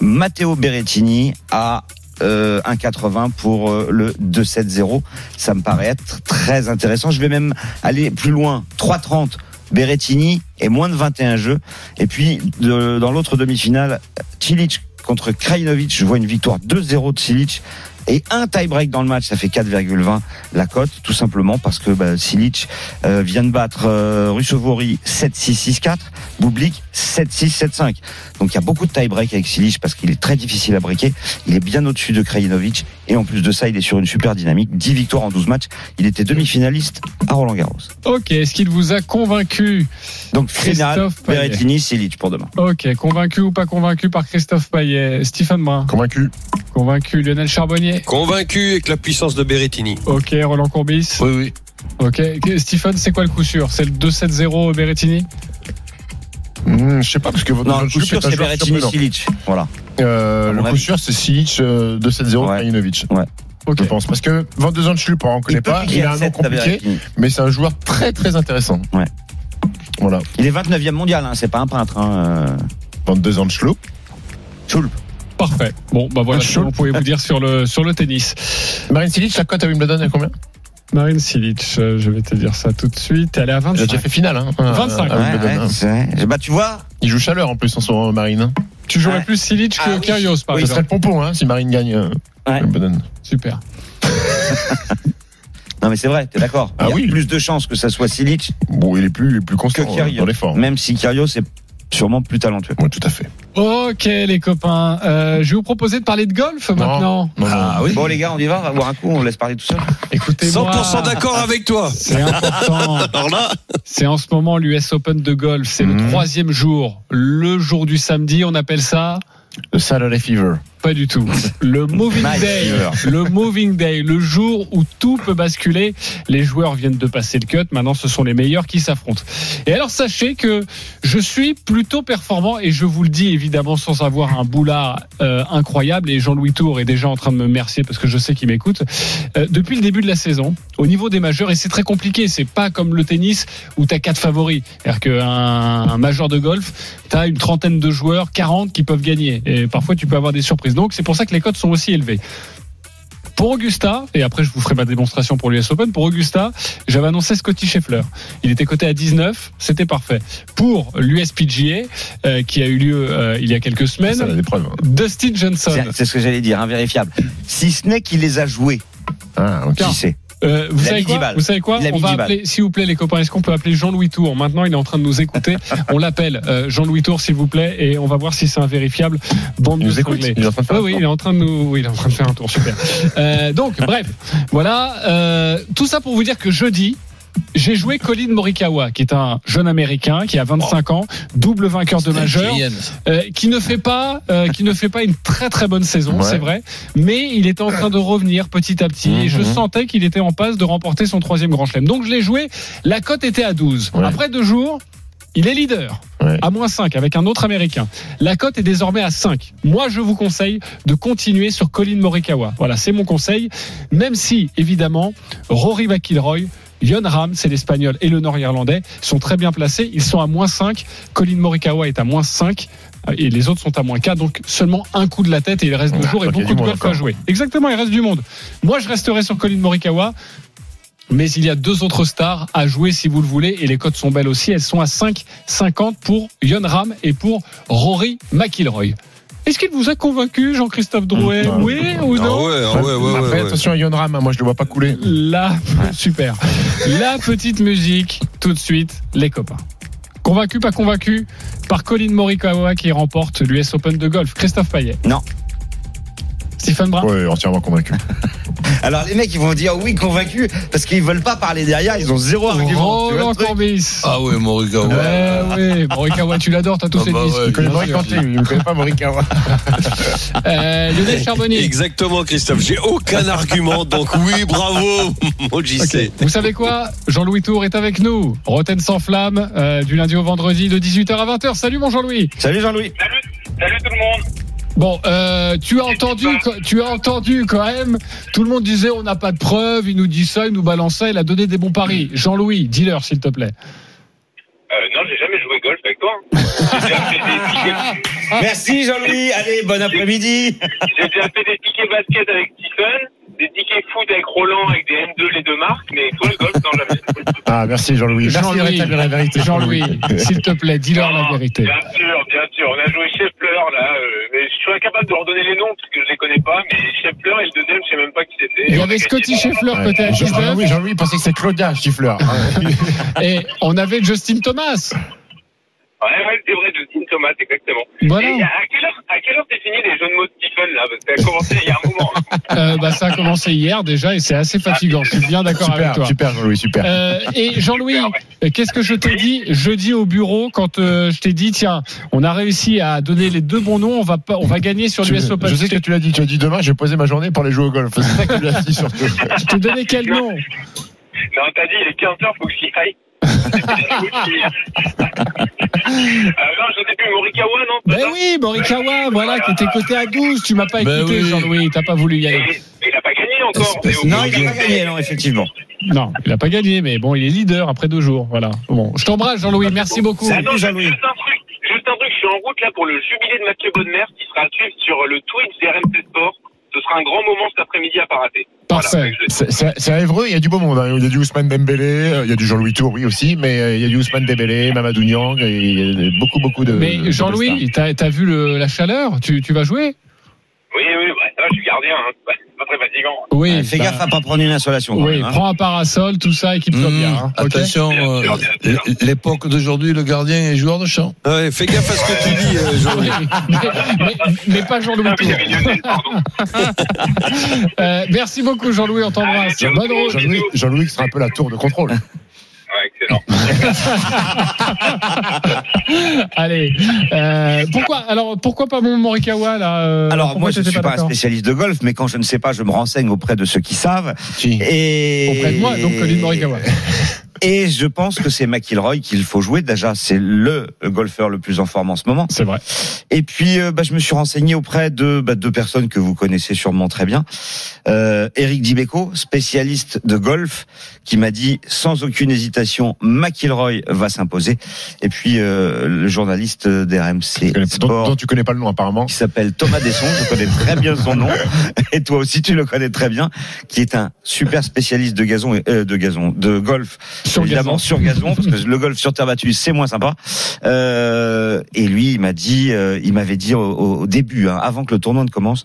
Matteo Berrettini a euh, 1,80 pour euh, le 2-7-0. Ça me paraît être très intéressant. Je vais même aller plus loin. 3,30 Berrettini et moins de 21 jeux. Et puis, de- dans l'autre demi-finale, Cilic contre Krajinovic. Je vois une victoire 2-0 de Cilic. Et un tie-break dans le match, ça fait 4,20 la cote, tout simplement parce que bah, Silic euh, vient de battre euh, Russovori 7-6-6-4, Bublik 7-6, 7-5. Donc il y a beaucoup de tie-break avec Silic parce qu'il est très difficile à briquer. Il est bien au-dessus de Krajinovic et en plus de ça, il est sur une super dynamique. 10 victoires en 12 matchs. Il était demi-finaliste à Roland Garros. Ok, est-ce qu'il vous a convaincu Donc Christophe Payet. Berrettini, Silic pour demain. Ok, convaincu ou pas convaincu par Christophe Payet? Stephen Brun Convaincu Convaincu Lionel Charbonnier Convaincu avec la puissance de Berrettini. Ok, Roland Courbis Oui, oui. Ok, Stephen, c'est quoi le coup sûr? C'est le 2-7-0 Berrettini? Hmm, Je sais pas, parce que votre Non, le coup sûr, est un c'est joueur Berrettini. Silic. Voilà. Euh, le coup avis. sûr, c'est Silic euh, 2-7-0 Ouais. Krajinovic. Ok. Je pense. Parce que Van de Zandschulp, on ne connaît pas, il a un nom compliqué, mais c'est un joueur très très intéressant. Ouais. Voilà. Il est 29e mondial, hein, c'est pas un peintre. Hein. euh, Van de Zandschulp. Schulp. Parfait. Bon, bah voilà ce que vous pouvez vous dire sur le, sur le tennis. Marine Silic, la cote à Wimbledon est combien? Marine Silic, euh, je vais te dire ça tout de suite. Elle est à Il a 25. déjà fait finale. Hein, 25. à Ouais, Wimbledon, ouais, hein. c'est- bah tu vois, Il joue chaleur en plus en ce moment, Marine. hein. Tu jouerais Ouais. plus Silic que Ah oui. Kyrgios, par Oui, il serait exemple. le pompon hein, si Marine gagne euh, Ouais. Wimbledon. Super. non mais c'est vrai, t'es d'accord. Ah Il y a oui. plus de chances que ça soit Silic Bon, il est plus, il est plus que constant euh, Kyrgios. dans l'effort. Même si Kyrgios est sûrement plus talentueux. Oui, tout à fait. Ok, les copains. Euh, je vais vous proposer de parler de golf maintenant. Non, non, Ah oui. Bon les gars, on y va, on va boire un coup, on laisse parler tout seul. Écoutez-moi. 100% d'accord avec toi. C'est important. Alors là, C'est en ce moment l'US Open de golf. C'est le Mhm. troisième jour. Le jour du samedi, on appelle ça Le Saturday Fever. Pas du tout. Le moving day. Le moving day. Le jour où tout peut basculer. Les joueurs viennent de passer le cut. Maintenant, ce sont les meilleurs qui s'affrontent. Et alors, sachez que je suis plutôt performant et je vous le dis évidemment sans avoir un boulard euh, incroyable. Et Jean-Louis Tour est déjà en train de me remercier parce que je sais qu'il m'écoute. Euh, depuis le début de la saison, au niveau des majeurs, et c'est très compliqué. C'est pas comme le tennis où t'as quatre favoris. C'est-à-dire qu'un un majeur de golf, t'as une trentaine de joueurs, 40 qui peuvent gagner. Et parfois, tu peux avoir des surprises. Donc, c'est pour ça que les cotes sont aussi élevées. Pour Augusta, et après je vous ferai ma démonstration pour l'US Open, pour Augusta, j'avais annoncé Scotty Scheffler. Il était coté à 19, c'était parfait. Pour l'USPGA, euh, qui a eu lieu euh, il y a quelques Ça, semaines. Dustin Johnson. C'est ce que j'allais dire, invérifiable. Si ce n'est qu'il les a joués, Ah, qui sait? Euh, vous, savez quoi 10 balles. vous savez quoi On va 10 balles. appeler, s'il vous plaît, les copains, est-ce qu'on peut appeler Jean-Louis Tour Maintenant, il est en train de nous écouter. on l'appelle euh, Jean-Louis Tour, s'il vous plaît, et on va voir si c'est invérifiable. Bande Il de nous écoute. cinglés. Il est en train de faire Oui, un oui, il est en train de nous, oui, il est en train de faire un tour, super. Euh, donc, bref, voilà. euh, tout ça pour vous dire que jeudi, j'ai joué Colin Morikawa, qui est un jeune américain qui a 25 ans, double vainqueur de majeur, euh, qui ne fait pas, euh, qui ne fait pas une très très bonne saison, Ouais. c'est vrai, mais il était en train de revenir petit à petit et je Mhm. sentais qu'il était en passe de remporter son troisième grand chelem. Donc je l'ai joué. La cote était à 12. Ouais. Après deux jours. Il est leader, Ouais. à moins 5 avec un autre américain. La cote est désormais à 5. Moi, je vous conseille de continuer sur Colin Morikawa. Voilà, c'est mon conseil. Même si, évidemment, Rory McIlroy, Jon Ram, c'est l'espagnol, et le nord-irlandais sont très bien placés. Ils sont à moins 5. Colin Morikawa est à moins 5. euh, Et les autres sont à moins 4. Donc, seulement un coup de la tête et il reste deux jours et beaucoup de golf à jouer. Exactement, il reste du monde. Moi, je resterai sur Colin Morikawa. Mais il y a deux autres stars à jouer si vous le voulez et les cotes sont belles aussi. Elles sont à 5,50 pour Yon Ram et pour Rory McIlroy. Est-ce qu'il vous a convaincu, Jean-Christophe Drouet Non. Oui ou ah non ouais, ah ouais, ouais, Après, ouais, ouais. attention à Yon Ram, hein, moi je le vois pas couler. La super. La petite musique tout de suite, les copains. Convaincu, pas convaincu par Colin Morikawa qui remporte l'US Open de golf. Christophe Payet. Non. Brun. Ouais, entièrement convaincu. Alors les mecs ils vont dire oui convaincus parce qu'ils veulent pas parler derrière, ils ont zéro argument. vois le Roland Courbis. Ah ouais, Morikawa. Ouais, oui, Morikawa, tu l'adores, t'as tous Ah ses bah disques. Il connaît il ne connaît pas Morikawa. Euh, Lionel Charbonnier. Exactement, Christophe. J'ai aucun argument, donc oui, bravo, mon. Vous savez quoi? Jean-Louis Tour est avec nous. Roten sans flamme, euh, du lundi au vendredi de 18h à 20h. Salut mon Jean-Louis. Salut Jean-Louis. Salut tout le monde. Bon, euh, tu as entendu, tu as entendu quand même. Tout le monde disait on n'a pas de preuves. Il nous dit ça, il nous balance ça. Il a donné des bons paris. Jean-Louis, dis-leur s'il te plaît. Euh, non, j'ai jamais joué golf avec toi. hein. J'ai déjà fait des tickets, Merci Jean-Louis. Allez, bon après-midi. j'ai déjà fait des tickets basket avec Stephen, des tickets foot avec Roland avec des M2 les deux marques, mais toi le golf, non jamais. Ah, merci Jean-Louis. Jean-Louis, rétablir la vérité. Jean-Louis, s'il te plaît, dis-leur la vérité. Bien sûr, bien sûr. On a joué incapable de redonner les noms parce que je les connais pas. Mais Scheffler et le deuxième, je sais même pas qui c'était. Il y avait. Scotty Scheffler côté à Jean- 19 Jean-Louis, pensait que c'est Claudia Schiffler. et on avait Justin Thomas. Ouais, ouais, c'est vrai, Justin Thomas, exactement. Voilà. Et à quelle heure, à quelle heure t'es fini les jeux de mots de Stephen là Parce que ça a commencé il y a un moment. Euh, bah, ça a commencé hier déjà et c'est assez fatigant. Je suis bien d'accord avec toi. super Jean-Louis, super. Euh, et Jean-Louis, qu'est-ce que je t'ai dit jeudi au bureau quand euh, je t'ai dit tiens, on a réussi à donner les deux bons noms, on va pas, on va gagner sur l'US Open. je sais que tu l'as dit, tu as dit demain, je vais poser ma journée pour aller jouer au golf. C'est ça que tu l'as dit surtout. Je t'ai donné quel nom Non, t'as dit, il est 15h, faut que j'y aille. Euh, non, je sais plus, Morikawa, non Ben oui, Morikawa, voilà, qui était coté à 12. Tu m'as pas Ben écouté, oui. Jean-Louis. T'as pas voulu y aller. Et- mais il a pas gagné encore. Non, il a pas gagné, non, effectivement. Non, il a pas gagné, mais bon, il est leader après deux jours. Voilà. Bon, je t'embrasse, Jean-Louis. Merci beaucoup. Salut, Jean-Louis. Juste un truc, juste un truc, je suis en route là pour le jubilé de Mathieu Bonnemer qui sera à suivre sur le Twitch d'RMC Sport. Ce sera un grand moment cet après-midi à pas rater. Parfait. Voilà, C'est- à Évreux, il y a du beau monde. hein. Il y a du Ousmane Dembélé, euh, il y a du Jean-Louis Tour, oui aussi, mais euh, il y a du Ousmane Dembélé, Mamadou Niang, et il y a beaucoup, beaucoup de. Mais Jean-Louis, t'as as vu le- la chaleur? Tu, tu vas jouer? Oui, oui, va, je suis gardien, hein. c'est pas très fatigant. Oui. Fais bah, gaffe à pas prendre une insolation. quand Oui, même, hein. prends un parasol, tout ça, équipe-toi Mmh, bien. hein, attention, euh, l'époque d'aujourd'hui, le gardien est joueur de champ. Ouais, fais gaffe à ce que tu dis, euh, Jean-Louis. Oui, mais, mais- mais pas Jean-Louis Ah Tour. Euh, merci beaucoup Jean-Louis, on t'embrasse. Jean-Louis, Jean-Louis qui sera un peu la tour de contrôle. Excellent. Allez, euh, pourquoi alors pourquoi pas mon Morikawa là euh, Alors pourquoi moi je t'étais suis pas un spécialiste de golf, mais quand je ne sais pas, je me renseigne auprès de ceux qui savent. Et Auprès de moi, donc Colin Morikawa. Et je pense que c'est McIlroy qu'il faut jouer. Déjà, c'est le golfeur le plus en forme en ce moment. C'est vrai. Et puis, euh, bah, je me suis renseigné auprès de bah, deux personnes que vous connaissez sûrement très bien. Euh, Eric Dibeco, spécialiste de golf, qui m'a dit sans aucune hésitation, McIlroy va s'imposer. Et puis, euh, le journaliste d'RMC connais- dont, Sport, dont tu connais pas le nom apparemment. qui s'appelle Thomas Desson, je connais très bien son nom, et toi aussi tu le connais très bien, qui est un super spécialiste de gazon, et- euh, de gazon, de golf, Sur évidemment gazon. sur gazon, parce que le golf sur terre battue c'est moins sympa. Euh, et lui, il m'a dit, euh, il m'avait dit au, au- au début, hein, avant que le tournoi ne commence,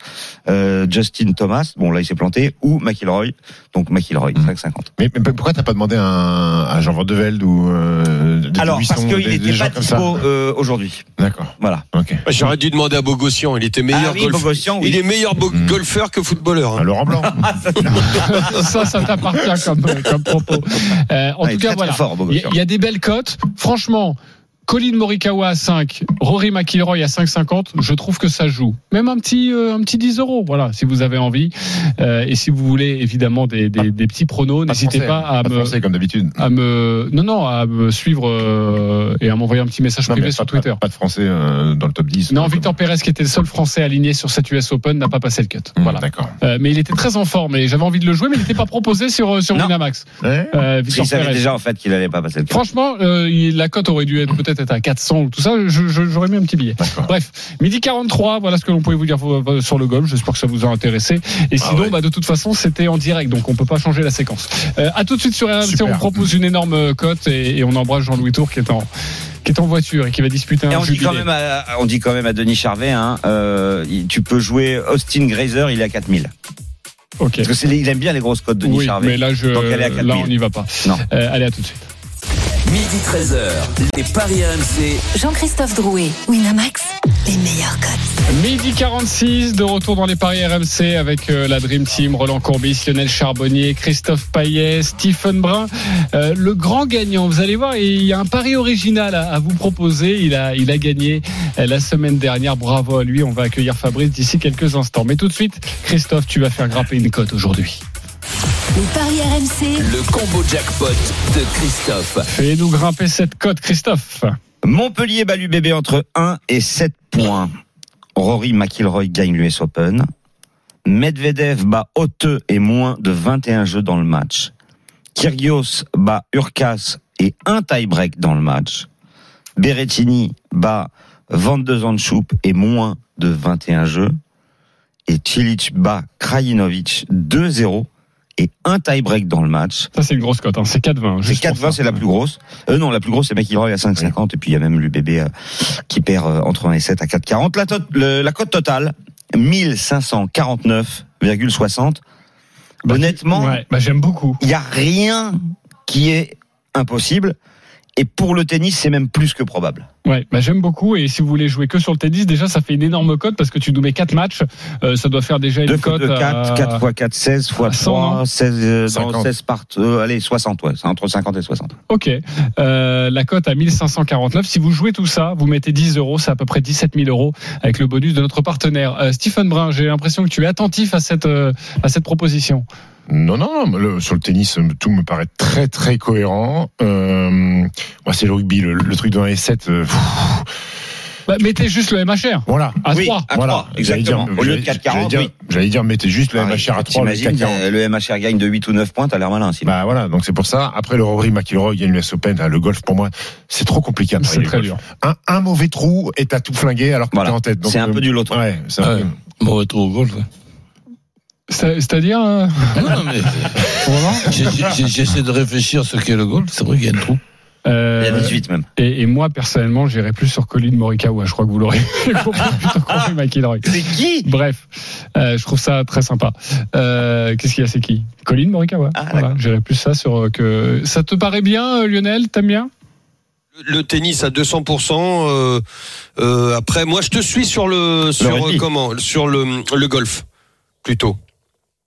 euh, Justin Thomas, bon là il s'est planté, ou McIlroy, donc McIlroy, Mm. 5,50. Mais, mais pourquoi t'as pas demandé à, un- à Jean Vandevelde ou euh, des Alors Buisson, parce qu'il des n'était pas dispo euh, aujourd'hui, D'accord. voilà. Ok. J'aurais dû demander à Bogossian, il était meilleur Ah oui, golf- Bogossian, oui. Il est meilleur bo- Mm. golfeur que footballeur. hein. Un Laurent Blanc. ça, ça t'appartient comme, comme propos. Euh, en Ouais, tout très, cas, très voilà. fort, Il y, a- il y a des belles cotes. Franchement, Colin Morikawa à 5, Rory McIlroy à 5,50, je trouve que ça joue. Même un petit, euh, un petit 10 euros, voilà, si vous avez envie. Euh, et si vous voulez évidemment des, des, des petits pronos, n'hésitez pas à Pas me, français comme d'habitude. à me, non, non, à me suivre euh, et à m'envoyer un petit message Non, privé sur pas, pas- Twitter. Pas, de français euh, dans le top 10. Non, Victor Pérez, qui était le seul Français aligné sur cette US Open, n'a pas passé le cut. Hum, Voilà. D'accord. Euh, mais il était très en forme et j'avais envie de le jouer, mais il n'était pas proposé sur, sur. Winamax. Ouais. Euh, qu'il savait Pérez. déjà en fait qu'il allait pas passer le cap. Franchement, euh, il- la cote aurait dû être peut-être être à 400 ou tout ça. J'aurais mis un petit billet. Bref, midi 43, voilà ce que l'on pouvait vous dire euh, sur le golf. J'espère que ça vous a intéressé. Et Ah sinon, ouais. bah, de toute façon, c'était en direct, donc on peut pas changer la séquence. Euh, à tout de suite sur RMC, on propose une énorme euh, cote et, et on embrasse Jean-Louis Tour qui est en qui est en voiture et qui va disputer Et un on dit, quand même à, on dit quand même à Denis Charvet, hein, euh, tu peux jouer Austin Grazer, il est à 4000. Ok. Parce que il aime bien les grosses cotes, Denis Oui, Charvet. mais là, je, Donc elle est à là, 4000. on n'y va pas. Non. Euh, allez, à tout de suite. Midi 13h, les Paris RMC. Jean-Christophe Drouet, Winamax, les meilleurs cotes. Midi 46, de retour dans les paris RMC avec euh, la Dream Team, Roland Courbis, Lionel Charbonnier, Christophe Payet, Stephen Brun. Euh, le grand gagnant, vous allez voir, il y a un pari original à, à vous proposer. Il a, il a gagné euh, la semaine dernière. Bravo à lui. On va accueillir Fabrice d'ici quelques instants. Mais tout de suite, Christophe, tu vas faire grimper une cote aujourd'hui. Les paris RMC, Le combo jackpot de Christophe. Fais-nous grimper cette cote, Christophe. Montpellier bat l'UBB entre 1 et 7 points. Rory McIlroy gagne l'US Open. Medvedev bat Hauteux et moins de 21 jeux dans le match. Kyrgios bat Urkas et un tie-break dans le match. Berrettini bat Van de Zandschoup et moins de 21 jeux. Et Cilic bat Krajinovic 2-0 et un tie-break dans le match. Ça, c'est une grosse cote. Hein. C'est 4,20. C'est juste pour 4,20, ça. c'est la plus grosse. Euh, non, la plus grosse, c'est McIlroy à 5,50. Et puis, il y a même l'UBB euh, qui perd euh, entre 1 et 7 à 4,40. La, le- la cote totale, 1549,60. Bah, Honnêtement, Ouais, bah, j'aime beaucoup. il n'y a rien qui est impossible. Et pour le tennis, c'est même plus que probable. Ouais, bah j'aime beaucoup. Et si vous voulez jouer que sur le tennis, déjà, ça fait une énorme cote parce que tu nous mets 4 matchs. Euh, ça doit faire déjà 2 une cote. 2, 4, à- 4 fois 4, 16 fois à 100, 3, non 16, euh, dans 50. 16 par, euh, allez, 60, ouais. C'est entre 50 et 60. Ok. Euh, la cote à 1549. Si vous jouez tout ça, vous mettez 10 euros. C'est à peu près 17 000 euros avec le bonus de notre partenaire. Euh, Stephen Brun, j'ai l'impression que tu es attentif à cette, euh, à cette proposition. Non, non, non, le- sur le tennis, euh, tout me paraît très, très cohérent. Euh, moi, c'est le rugby, le, le truc de 1 et 7. euh, Bah, mettez juste le MHR. voilà. À Oui, 3. à voilà. 3, exactement. J'allais Au lieu de j'allais- 4,40, j'allais dire- oui. Dire, mettez juste le Ah, MHR à 3, le T'imagines, 4,40. euh, le MHR gagne de 8 ou 9 points, t'as l'air malin, sinon. Bah voilà, donc c'est pour ça. Après le Rory McIlroy gagne l'US Open, là, le golf pour moi, c'est trop compliqué. à C'est très dur. Un, un mauvais trou et t'as tout flingué alors que Voilà. t'es en tête. C'est un euh, peu du loto. Ouais, c'est un Bon retour au golf. C'est- C'est-à-dire. euh, Non, non, mais j'essaie de réfléchir ce qu'est le golf. C'est vrai qu'il y a un trou. Euh, Il y a 18 même. et, et moi, personnellement, j'irais plus sur Colin Morikawa. Je crois que vous l'aurez compris McIlroy. C'est qui? Bref, euh, je trouve ça très sympa. Euh, Qu'est-ce qu'il y a, c'est qui? Colin Morikawa. Ah, voilà, j'irais plus ça sur euh, que. Ça te paraît bien, Lionel? T'aimes bien? Le tennis à 200%. euh, euh, après, moi, je te suis sur le sur euh, comment? Sur le le golf plutôt.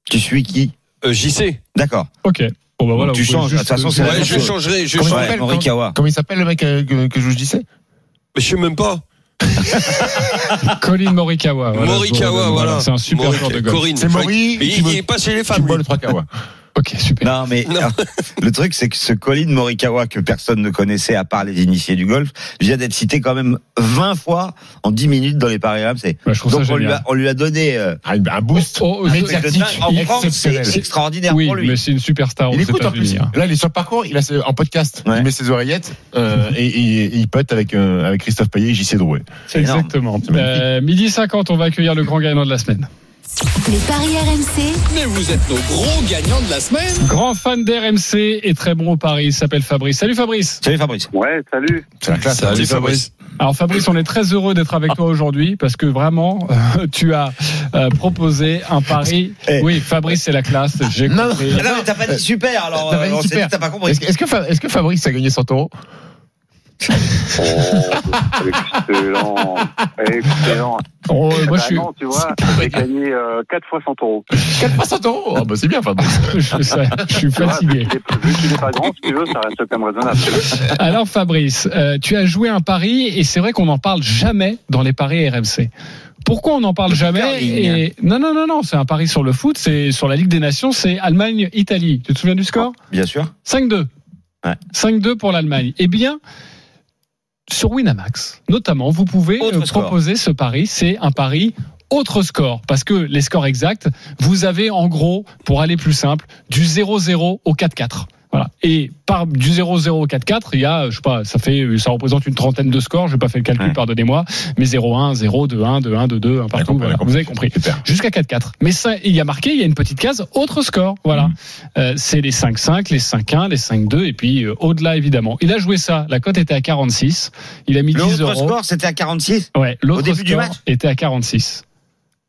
Tu suis qui? Euh, JC. D'accord. Ok. Bon bah voilà. tu changes. juste- De toute façon, c'est la Ouais, je changerai. Je Comment il changerai. s'appelle, Morikawa. Comment il s'appelle le mec euh, que, que je vous disais Mais je sais même pas. Colin Morikawa. voilà, Morikawa, voilà. C'est un super joueur de golf. Corinne. C'est qui Il, il est pas chez les Qui femmes. boit lui. le 3 kawa. Ok, super. Non, mais Non. le truc, c'est que ce Colin Morikawa que personne ne connaissait à part les initiés du golf vient d'être cité quand même 20 fois en 10 minutes dans les paris RMC. Bah, je trouve Donc ça on lui, a, on lui a donné euh, Ah, Un boost Oh, oh, un c'est- extraordinaire oui, pour lui. mais c'est une superstar Il écoute en plus. Hein. Là, il est sur le parcours, il a en podcast. Ouais. Il met ses oreillettes euh, et, et- et il pote avec, euh, avec Christophe Payet et JC Drouet. Exactement. Euh, midi 50, on va accueillir le grand gagnant de la semaine. Les paris RMC, Mais vous êtes nos gros gagnants de la semaine. Grand fan d'RMC et très bon au Paris, il s'appelle Fabrice. Salut Fabrice. Salut Fabrice. Ouais, salut. C'est la classe. Salut Fabrice. Alors Fabrice, on est très heureux d'être avec toi aujourd'hui parce que vraiment, euh, tu as euh, proposé un pari. Eh. Oui, Fabrice, c'est la classe. J'ai Non, compris. Ah non, mais t'as pas dit super, alors T'as pas euh, dit super. dit, t'as pas compris. Est-ce que, est-ce que Fabrice a gagné 100 euros? Oh, excellent. Excellent. Oh, moi, Bah je suis, non, tu vois, j'ai gagné euh, 4 fois 100 euros. 4 fois 100 euros oh, bah C'est bien, Fabrice. je, je- je suis fatigué. Vu qu'il n'est pas grand, si tu veux, ça reste quand même raisonnable. Alors Fabrice, euh, tu as joué un pari et c'est vrai qu'on n'en parle jamais dans les paris RMC. Pourquoi on n'en parle jamais et... Non, non, non, non, c'est un pari sur le foot, c'est sur la Ligue des Nations, c'est Allemagne-Italie. Tu te souviens du score? Bien sûr. 5-2. Ouais. 5-2 pour l'Allemagne. Eh bien, sur Winamax, notamment, vous pouvez Autre euh, score. proposer ce pari. C'est un pari autre score. Parce que les scores exacts, vous avez en gros, pour aller plus simple, du 0-0 au 4-4. Voilà. Et par du 0-0 au 4-4, il y a, je sais pas, ça fait, ça représente une trentaine de scores. Je n'ai pas fait le calcul, Ouais. pardonnez-moi. Mais 0-1, 0, 2-1, 2-1, 2-2, un partout. voilà. Vous avez compris. Jusqu'à 4-4. Mais ça, il y a marqué, il y a une petite case, autre score. Voilà. Mm. Euh, c'est les 5-5, les 5-1, les 5-2, et puis euh, au-delà, évidemment. Il a joué ça. La cote était à 46. Il a mis 10 L'autre euros. score, c'était à 46. Ouais, l'autre du score match? était à 46.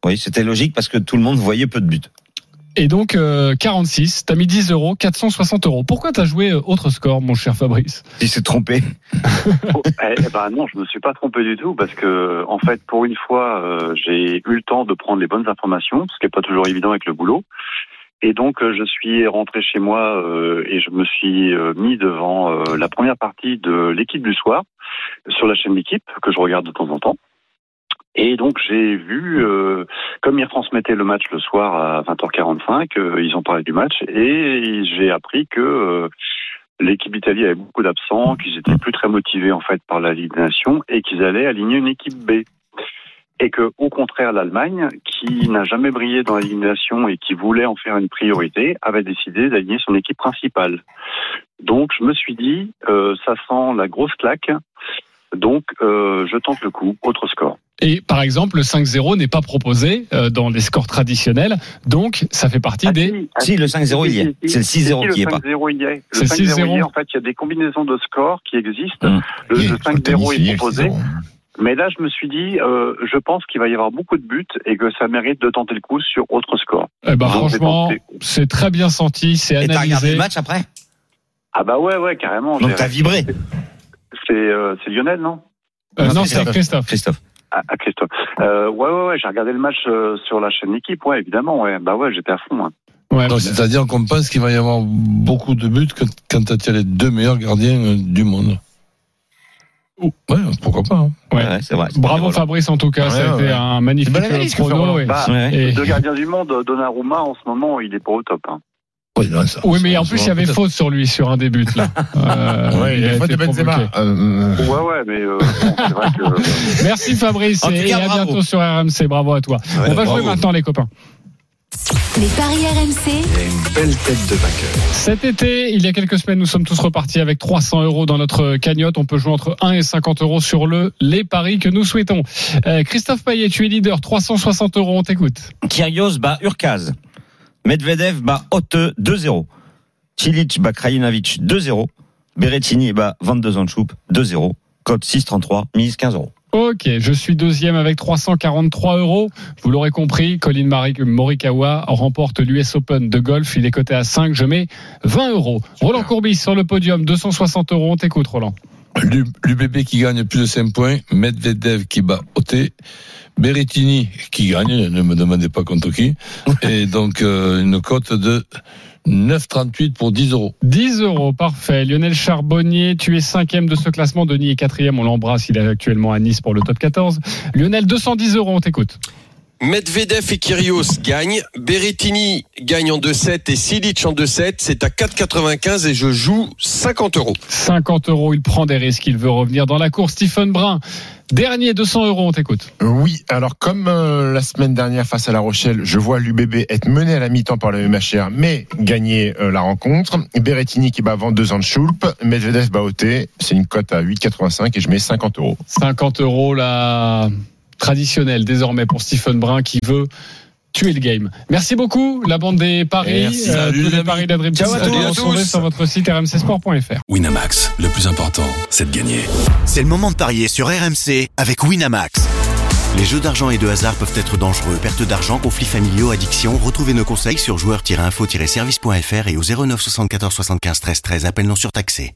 Oui, c'était logique parce que tout le monde voyait peu de buts. Et donc, euh, 46, t'as mis 10 euros, 460 euros. Pourquoi t'as joué euh, autre score, mon cher Fabrice? Il s'est trompé. Oh, eh, eh ben non, je me suis pas trompé du tout parce que en fait, pour une fois, euh, j'ai eu le temps de prendre les bonnes informations, ce qui est pas toujours évident avec le boulot. Et donc, euh, je suis rentré chez moi euh, et je me suis euh, mis devant euh, la première partie de l'équipe du soir sur la chaîne L'équipe que je regarde de temps en temps. Et donc j'ai vu, euh, comme ils retransmettaient le match le soir à 20h45, euh, ils ont parlé du match et j'ai appris que euh, l'équipe d'Italie avait beaucoup d'absents, qu'ils étaient plus très motivés en fait par la Ligue des Nations et qu'ils allaient aligner une équipe B. Et que, au contraire, l'Allemagne, qui n'a jamais brillé dans la et qui voulait en faire une priorité, avait décidé d'aligner son équipe principale. Donc, je me suis dit, euh, ça sent la grosse claque. Donc, euh, je tente le coup. Autre score. Et par exemple, le 5-0 n'est pas proposé euh, dans les scores traditionnels, donc ça fait partie Ah, des. si, ah, Si, le 5-0, il y est. C'est le 6-0 qui est Le pas. 5-0, il y est. C'est Le 5-0, 6-0. il y est. En fait, il y a des combinaisons de scores qui existent. Hum. Le, Il le faut le 5-0 tonifier, est proposé. 6-0. Mais là, je me suis dit, euh, je pense qu'il va y avoir beaucoup de buts et que ça mérite de tenter le coup sur autre score. Eh ben, franchement, c'est très bien senti, c'est Et t'as regardé analysé. le match après? Ah bah ouais, ouais, carrément. Donc t'as vibré, euh, c'est Lionel, non Euh, non, Christophe. c'est Christophe. Christophe. ah, ah, Christophe. Euh, ouais, ouais, ouais, j'ai regardé le match euh, sur la chaîne équipe, ouais, évidemment, ouais. Bah ouais, j'étais à fond. hein. Ouais. C'est-à-dire qu'on pense qu'il va y avoir beaucoup de buts quand, tu as les deux meilleurs gardiens du monde. Ouais, pourquoi pas. hein. Ouais. Vrai. Bravo Fabrice en tout cas, Ouais, ça a été ouais. un magnifique prono. Bah, Ouais. et- Deux gardiens du monde, Donnarumma, en ce moment, il est pas au top. Hein. Ouais, non, ça- Oui, mais ça- en plus, il y avait faute sur lui sur un des buts là. Euh, Ouais, il y a faute de Benzema. provoqué. Euh, Ouais, ouais, mais euh, c'est vrai que. Merci Fabrice En et cas, à bravo. bientôt sur RMC. Bravo à toi. Ouais, On va bravo. jouer maintenant les copains. les paris RMC, Une belle tête de vainqueur. Cet été, il y a quelques semaines, nous sommes tous repartis avec 300 euros dans notre cagnotte. On peut jouer entre 1 et 50 euros sur le les paris que nous souhaitons. Euh, Christophe Payet, tu es leader, 360 euros, on t'écoute. Kyrgios bat Urkaz. Medvedev bat Hotte 2-0. Cilic bat Krajinovic 2-0. Berrettini bat Van de Zandschoup 2-0. Code 6,33, mise 15 euros. Ok, je suis deuxième avec 343 euros. Vous l'aurez compris, Colin Morikawa remporte l'US Open de golf. Il est coté à 5. Je mets 20 euros. Roland Courbis sur le podium, 260 euros. On t'écoute, Roland. L'U- L'UBB qui gagne plus de 5 points, Medvedev qui bat Oté, Berrettini qui gagne, ne me demandez pas contre qui, et donc euh, une cote de 9,38 pour 10 euros. 10 euros, parfait. Lionel Charbonnier, tu es cinquième de ce classement. Denis est quatrième. On l'embrasse. Il est actuellement à Nice pour le top 14. Lionel, 210 euros. On t'écoute. Medvedev et Kyrgios gagnent. Berrettini gagne en 2-7 et Silic en 2-7. C'est à 4,95 et je joue 50 euros. 50 euros. Il prend des risques. Il veut revenir dans la course. Stephen Brun, dernier, 200 euros. On t'écoute. Oui, alors comme euh, la semaine dernière face à La Rochelle, je vois l'UBB être mené à la mi-temps par le MHR, mais gagner euh, la rencontre. Berrettini qui bat Van de Zandschulp, Medvedev bat Oté, c'est une cote à 8,85 et je mets 50 euros. 50 euros, la traditionnelle désormais pour Stephen Brun qui veut tuer le game. Merci beaucoup, la bande des paris, euh, tous les paris d'Adrien Ciao à tous. à retrouver sur votre site rmcsport.fr. Winamax, le plus important, c'est de gagner. C'est le moment de parier sur RMC avec Winamax. Les jeux d'argent et de hasard peuvent être dangereux. Perte d'argent, conflits familiaux, addiction. Retrouvez nos conseils sur joueurs-info-service.fr et au 09 74 75 13 13. Appel non surtaxé.